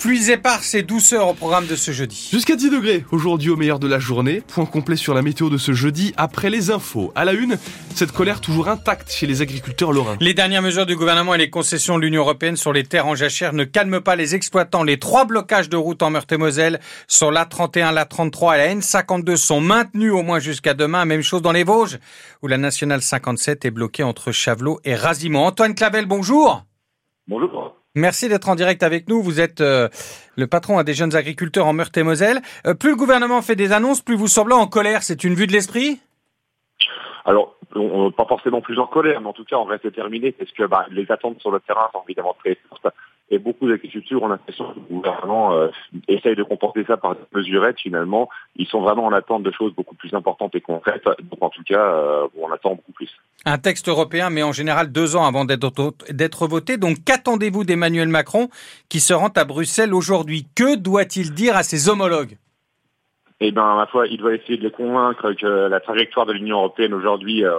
Pluies éparses et douceur au programme de ce jeudi. Jusqu'à 10 degrés aujourd'hui au meilleur de la journée. Point complet sur la météo de ce jeudi après les infos. À la une, cette colère toujours intacte chez les agriculteurs lorrains. Les dernières mesures du gouvernement et les concessions de l'Union européenne sur les terres en jachère ne calment pas les exploitants. Les trois blocages de route en Meurthe-et-Moselle sur l'A31, l'A33 et la N52 sont maintenus au moins jusqu'à demain. Même chose dans les Vosges où la nationale 57 est bloquée entre Chavelot et Razimont. Antoine Clavel, bonjour. Bonjour. Merci d'être en direct avec nous. Vous êtes euh, le patron à des jeunes agriculteurs en Meurthe-et-Moselle. Euh, plus le gouvernement fait des annonces, plus vous semblez en colère. C'est une vue de l'esprit? Alors, on, pas forcément plus en colère, mais en tout cas, on reste déterminé parce que bah, les attentes sur le terrain sont évidemment très fortes. Et beaucoup d'agriculteurs ont l'impression que le gouvernement euh, essaye de comporter ça par des mesurettes. Finalement, ils sont vraiment en attente de choses beaucoup plus importantes et concrètes. Donc, en tout cas, euh, on attend beaucoup plus. Un texte européen, mais en général deux ans avant d'être voté. Donc, qu'attendez-vous d'Emmanuel Macron qui se rend à Bruxelles aujourd'hui? Que doit-il dire à ses homologues? Eh bien, à la fois, il doit essayer de les convaincre que la trajectoire de l'Union européenne aujourd'hui euh,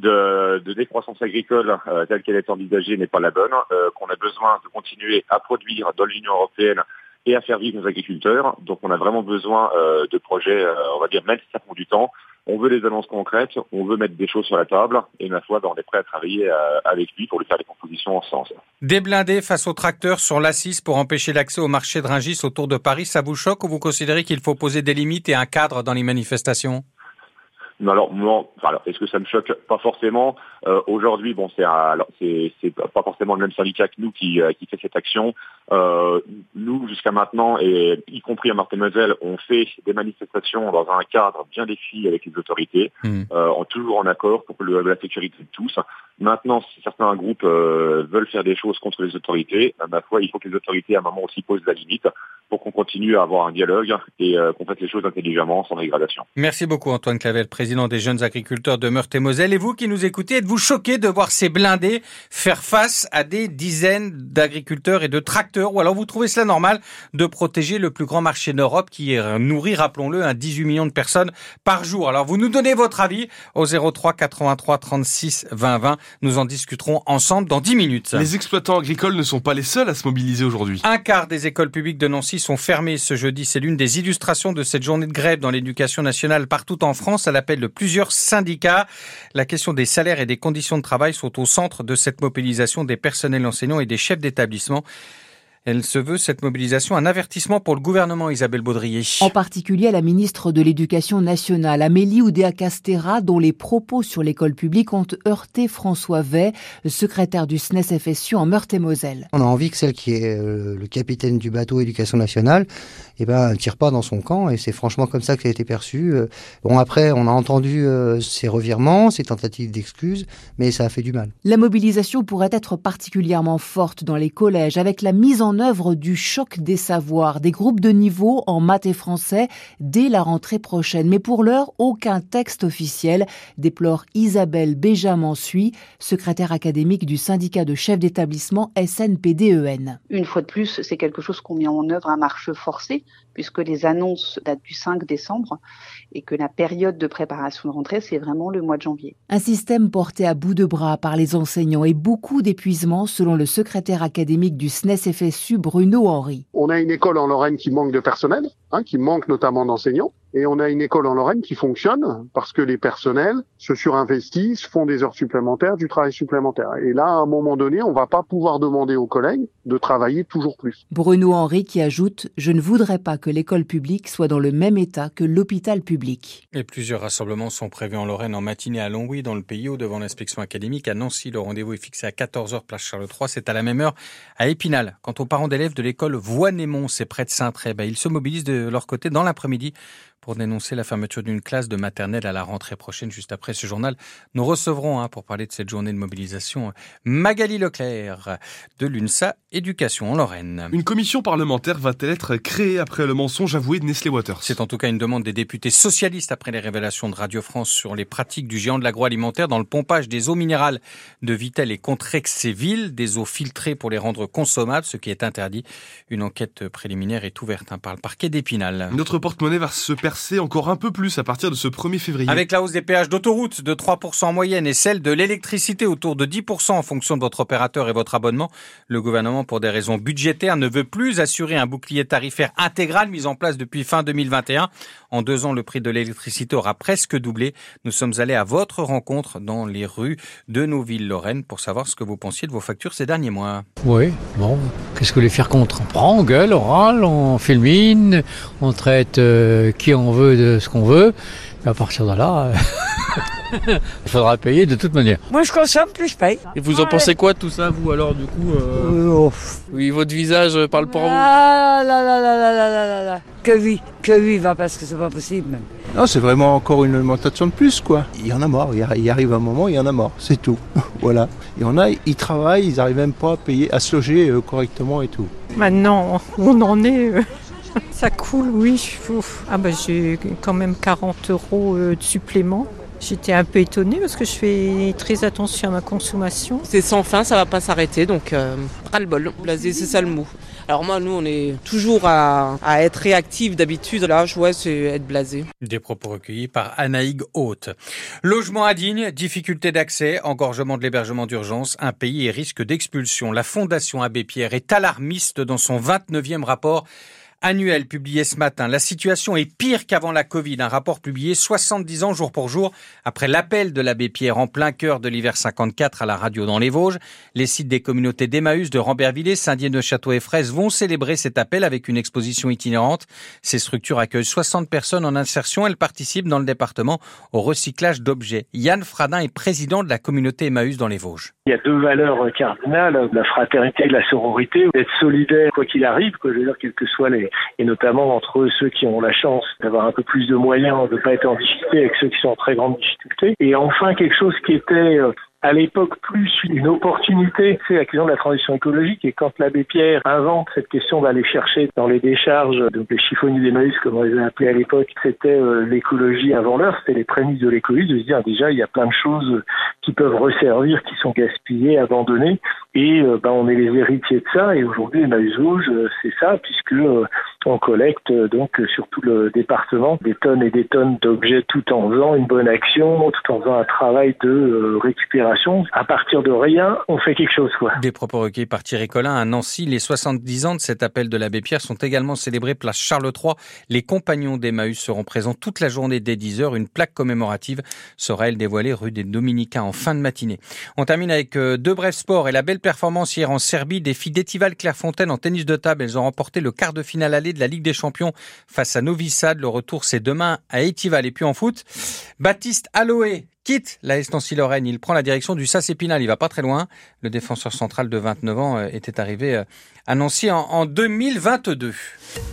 de, de, décroissance agricole euh, telle qu'elle est envisagée n'est pas la bonne, euh, qu'on a besoin de continuer à produire dans l'Union européenne et à faire vivre nos agriculteurs. Donc on a vraiment besoin de projets, on va dire, même si ça prend du temps, on veut des annonces concrètes, on veut mettre des choses sur la table, et ma foi, ben, on est prêt à travailler euh, avec lui pour lui faire des propositions en sens. Des blindés face aux tracteurs sur l'A6 pour empêcher l'accès au marché de Ringis autour de Paris, ça vous choque ou vous considérez qu'il faut poser des limites et un cadre dans les manifestations? Alors, non, alors est-ce que ça me choque Pas forcément? Euh, aujourd'hui, bon, c'est alors c'est pas forcément le même syndicat que nous qui, euh, qui fait cette action. Euh, nous, jusqu'à maintenant, et y compris à Martin-Moselle, on fait des manifestations dans un cadre bien défini avec les autorités, mmh. euh, toujours en accord pour le, la sécurité de tous. Maintenant, si certains groupes euh, veulent faire des choses contre les autorités, à ma foi, il faut que les autorités à un moment aussi posent la limite pour qu'on continue à avoir un dialogue et qu'on fasse les choses intelligemment, sans dégradation. Merci beaucoup Antoine Clavel, président président des jeunes agriculteurs de Meurthe-et-Moselle. Et vous qui nous écoutez, êtes-vous choqué de voir ces blindés faire face à des dizaines d'agriculteurs et de tracteurs? Ou alors vous trouvez cela normal de protéger le plus grand marché d'Europe qui nourrit, rappelons-le, un 18 millions de personnes par jour? Alors vous nous donnez votre avis au 03 83 36 20 20. Nous en discuterons ensemble dans 10 minutes. Les exploitants agricoles ne sont pas les seuls à se mobiliser aujourd'hui. Un quart des écoles publiques de Nancy sont fermées ce jeudi. C'est l'une des illustrations de cette journée de grève dans l'éducation nationale partout en France à l'appel de plusieurs syndicats. La question des salaires et des conditions de travail sont au centre de cette mobilisation des personnels enseignants et des chefs d'établissement. Elle se veut, cette mobilisation, un avertissement pour le gouvernement, Isabelle Baudrier. En particulier à la ministre de l'Éducation nationale, Amélie Oudéa-Castera, dont les propos sur l'école publique ont heurté François Vey, secrétaire du SNES FSU en Meurthe-et-Moselle. On a envie que celle qui est euh, le capitaine du bateau Éducation nationale, eh ben, tire pas dans son camp, et c'est franchement comme ça que ça a été perçu. Euh, bon, après, on a entendu euh, ces revirements, ces tentatives d'excuses, mais ça a fait du mal. La mobilisation pourrait être particulièrement forte dans les collèges, avec la mise en œuvre du choc des savoirs, des groupes de niveau en maths et français dès la rentrée prochaine. Mais pour l'heure, aucun texte officiel, déplore Isabelle Béjamin-Suy, secrétaire académique du syndicat de chefs d'établissement SNPDEN. Une fois de plus, c'est quelque chose qu'on met en œuvre à marche forcée, puisque les annonces datent du 5 décembre et que la période de préparation de rentrée, c'est vraiment le mois de janvier. Un système porté à bout de bras par les enseignants et beaucoup d'épuisement selon le secrétaire académique du SNES On a une école en Lorraine qui manque de personnel, hein, qui manque notamment d'enseignants. Et on a une école en Lorraine qui fonctionne parce que les personnels se surinvestissent, font des heures supplémentaires, du travail supplémentaire. Et là, à un moment donné, on va pas pouvoir demander aux collègues de travailler toujours plus. Bruno Henry qui ajoute Je ne voudrais pas que l'école publique soit dans le même état que l'hôpital public. Et plusieurs rassemblements sont prévus en Lorraine en matinée à Longwy, dans le pays, devant l'inspection académique. À Nancy, le rendez-vous est fixé à 14h, place Charles III. C'est à la même heure à Épinal. Quant aux parents d'élèves de l'école Voix-Némont, c'est près de Saint-Tray, ben, ils se mobilisent de leur côté dans l'après-midi pour dénoncer la fermeture d'une classe de maternelle à la rentrée prochaine. Juste après ce journal, nous recevrons, hein, pour parler de cette journée de mobilisation, Magali Leclerc de l'UNSA Éducation en Lorraine. Une commission parlementaire va-t-elle être créée après le mensonge avoué de Nestlé Waters? C'est en tout cas une demande des députés socialistes après les révélations de Radio France sur les pratiques du géant de l'agroalimentaire dans le pompage des eaux minérales de Vitel et Contrexéville, des eaux filtrées pour les rendre consommables, ce qui est interdit. Une enquête préliminaire est ouverte hein, par le parquet d'Épinal. Notre porte-monnaie va se perdre percer encore un peu plus à partir de ce 1er février. Avec la hausse des péages d'autoroute de 3% en moyenne et celle de l'électricité autour de 10% en fonction de votre opérateur et votre abonnement, le gouvernement, pour des raisons budgétaires, ne veut plus assurer un bouclier tarifaire intégral mis en place depuis fin 2021. En deux ans, le prix de l'électricité aura presque doublé. Nous sommes allés à votre rencontre dans les rues de nos villes lorraines pour savoir ce que vous pensiez de vos factures ces derniers mois. Oui, bon, qu'est-ce que les faire contre? On prend, on gueule, on râle, on filmine, on traite euh, qui on veut de ce qu'on veut. À partir de là, euh, il faudra payer de toute manière. Moi, je consomme, plus je paye. Et vous en pensez quoi tout ça, vous alors, du coup euh, euh, oh, Oui, votre visage parle pour vous. Ah là là là là là là là Que oui, que oui, va parce que c'est pas possible même. Non, c'est vraiment encore une augmentation de plus, quoi. Il y en a mort. Il arrive un moment, il y en a mort. C'est tout. voilà. Il y en a, ils travaillent, ils n'arrivent même pas à payer, à se loger correctement et tout. Maintenant, on en est. Euh... Ça coule, oui. Ah bah j'ai quand même 40 euros de supplément. J'étais un peu étonnée parce que je fais très attention à ma consommation. C'est sans fin, ça va pas s'arrêter, donc euh, ras-le-bol, blasé, c'est ça le mot. Alors moi, nous, on est toujours à, à être réactifs d'habitude. Là, je vois, c'est être blasé. Des propos recueillis par Anaïg Haute. Logement indigne, difficulté d'accès, engorgement de l'hébergement d'urgence, un pays et risque d'expulsion. La Fondation Abbé Pierre est alarmiste dans son 29e rapport annuel publié ce matin. La situation est pire qu'avant la Covid. Un rapport publié 70 ans jour pour jour après l'appel de l'abbé Pierre en plein cœur de l'hiver 54 à la radio dans les Vosges. Les sites des communautés d'Emmaüs, de Rambervillers, Saint-Dié de Château et Fraise vont célébrer cet appel avec une exposition itinérante. Ces structures accueillent 60 personnes en insertion. Elles participent dans le département au recyclage d'objets. Yann Fradin est président de la communauté Emmaüs dans les Vosges. Il y a deux valeurs cardinales, la fraternité et la sororité, d'être solidaire quoi qu'il arrive, quoi, je veux dire, que soient les, et notamment entre ceux qui ont la chance d'avoir un peu plus de moyens, de ne pas être en difficulté avec ceux qui sont en très grande difficulté. Et enfin, quelque chose qui était à l'époque plus une opportunité, c'est la question de la transition écologique. Et quand l'abbé Pierre invente cette question d'aller chercher dans les décharges, donc les chiffonniers d'Emmaüs, comme on les a appelés à l'époque, c'était euh, l'écologie avant l'heure, c'était les prémices de l'écologie, de se dire déjà il y a plein de choses qui peuvent resservir, qui sont gaspillées, abandonnées. Et euh, ben, on est les héritiers de ça. Et aujourd'hui, Emmaüs Vosges, c'est ça, puisque euh, on collecte donc sur tout le département des tonnes et des tonnes d'objets tout en faisant une bonne action, tout en faisant un travail de récupération à partir de rien, on fait quelque chose. Quoi. Des propos recueillis par Thierry Collin à Nancy. Les 70 ans de cet appel de l'abbé Pierre sont également célébrés place Charles III. Les compagnons d'Emmaüs seront présents toute la journée dès 10h. Une plaque commémorative sera, elle, dévoilée rue des Dominicains en fin de matinée. On termine avec euh, deux brefs sports et la belle performance hier en Serbie des filles d'Etival Clairefontaine en tennis de table. Elles ont remporté le quart de finale allée de la Ligue des Champions face à Novi Sad. Le retour, c'est demain à Etival. Et puis en foot, Baptiste Aloé quitte la Estancie-Lorraine. Il prend la direction du SAS Épinal. Il va pas très loin. Le défenseur central de 29 ans euh, était arrivé euh, à Nancy en 2022.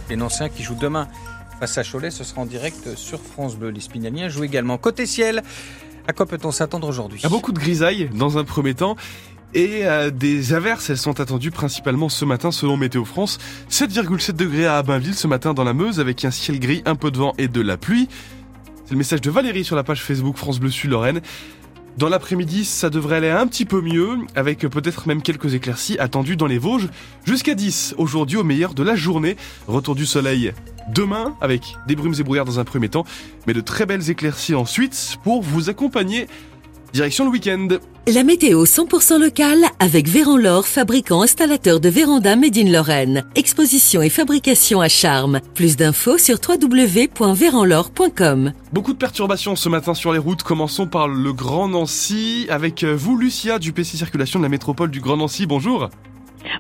Les Nanciens qui jouent demain face à Cholet, ce sera en direct sur France Bleu. Les Spinaliens jouent également. Côté ciel, à quoi peut-on s'attendre aujourd'hui a beaucoup de grisailles dans un premier temps. Et des averses, elles sont attendues principalement ce matin selon Météo France. 7,7 degrés à Abainville ce matin dans la Meuse avec un ciel gris, un peu de vent et de la pluie. C'est le message de Valérie sur la page Facebook France Bleu Sud Lorraine. Dans l'après-midi, ça devrait aller un petit peu mieux, avec peut-être même quelques éclaircies attendues dans les Vosges. Jusqu'à 10 aujourd'hui au meilleur de la journée. Retour du soleil demain, avec des brumes et brouillards dans un premier temps, mais de très belles éclaircies ensuite pour vous accompagner Direction le week-end. La météo 100% locale avec Véran fabricant installateur de véranda Made in Lorraine. Exposition et fabrication à charme. Plus d'infos sur www.véranlore.com. Beaucoup de perturbations ce matin sur les routes. Commençons par le Grand Nancy avec vous, Lucia, du PC Circulation de la métropole du Grand Nancy. Bonjour.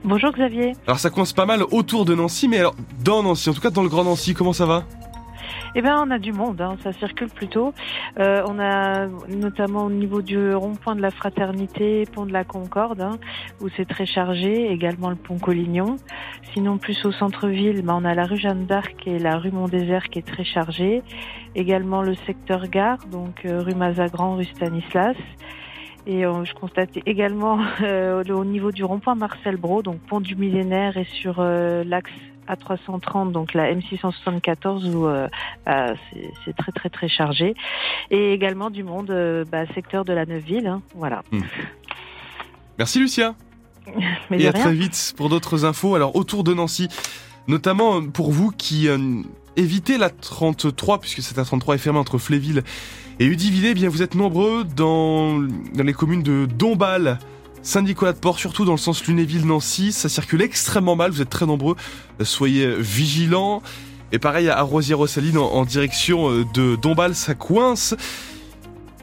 Bonjour Xavier. Alors ça coince pas mal autour de Nancy, mais alors dans Nancy, en tout cas dans le Grand Nancy, comment ça va? Eh bien, on a du monde, hein, ça circule plutôt. Euh, on a notamment au niveau du rond-point de la Fraternité, pont de la Concorde, hein, où c'est très chargé, également le pont Collignon. Sinon, plus au centre-ville, ben, on a la rue Jeanne d'Arc et la rue Mont-Désert qui est très chargée. Également le secteur gare, donc euh, rue Mazagran, rue Stanislas. Et euh, je constate également euh, au niveau du rond-point Marcel Brault, donc pont du millénaire et sur l'axe a330, donc la M674 où euh, bah, c'est très très très chargé, et également du monde euh, bah, secteur de la Neuville, hein, voilà. Hmm. Merci Lucia. et à très vite pour d'autres infos. Alors autour de Nancy, notamment pour vous qui évitez la 33 puisque cette A33 est fermée entre Fléville et Udivillé. Eh bien, vous êtes nombreux dans, dans les communes de Dombasle, Saint-Nicolas-de-Port, surtout dans le sens Lunéville-Nancy. Ça circule extrêmement mal. Vous êtes très nombreux. Soyez vigilants. Et pareil à Rosière-Rossaline en, direction euh, de Dombasle, ça coince.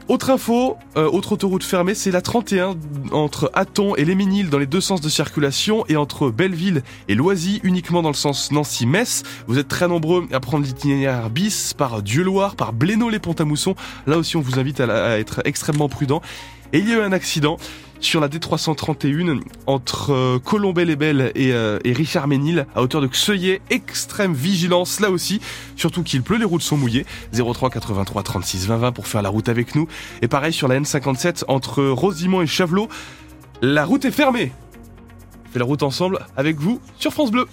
Autre info, euh, autre autoroute fermée, c'est la 31 entre Aton et Léménil dans les deux sens de circulation et entre Belleville et Loisy uniquement dans le sens Nancy-Metz. Vous êtes très nombreux à prendre l'itinéraire bis par Dieu-Loire, par Blénaud-les-Pont-à-Mousson. Là aussi, on vous invite à être extrêmement prudent. Et il y a eu un accident sur la D331 entre euh, Colombey-les-Belles et, euh, et, Richard Ménil à hauteur de Xeuillet. Extrême vigilance là aussi, surtout qu'il pleut, les routes sont mouillées. 03 83 36 20 20 pour faire la route avec nous. Et pareil sur la N57 entre Rosimont et Chavelot, la route est fermée. On fait la route ensemble avec vous sur France Bleu.